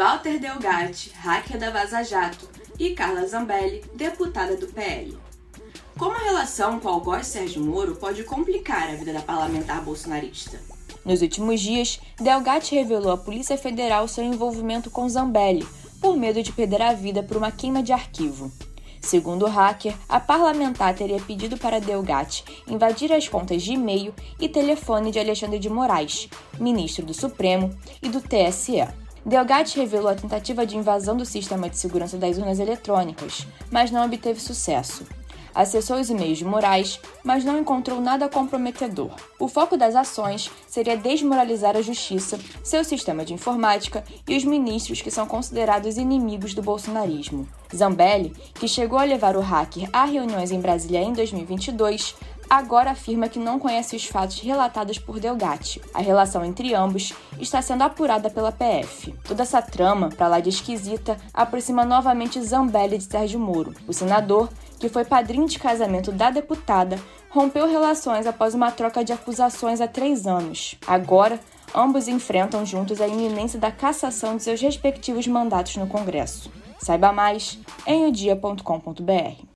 Walter Delgatti, hacker da Vaza Jato, e Carla Zambelli, deputada do PL. Como a relação com o algoz Sérgio Moro pode complicar a vida da parlamentar bolsonarista? Nos últimos dias, Delgatti revelou à Polícia Federal seu envolvimento com Zambelli, por medo de perder a vida por uma queima de arquivo. Segundo o hacker, a parlamentar teria pedido para Delgatti invadir as contas de e-mail e telefone de Alexandre de Moraes, ministro do Supremo e do TSE. Delgatti revelou a tentativa de invasão do sistema de segurança das urnas eletrônicas, mas não obteve sucesso acessou os e-mails de Moraes, mas não encontrou nada comprometedor. O foco das ações seria desmoralizar a justiça, seu sistema de informática e os ministros que são considerados inimigos do bolsonarismo. Zambelli, que chegou a levar o hacker a reuniões em Brasília em 2022, agora afirma que não conhece os fatos relatados por Delgatti. A relação entre ambos está sendo apurada pela PF. Toda essa trama, para lá de esquisita, aproxima novamente Zambelli de Sérgio Moro. O senador, que foi padrinho de casamento da deputada, rompeu relações após uma troca de acusações há três anos. Agora, ambos enfrentam juntos a iminência da cassação de seus respectivos mandatos no Congresso. Saiba mais em odia.com.br.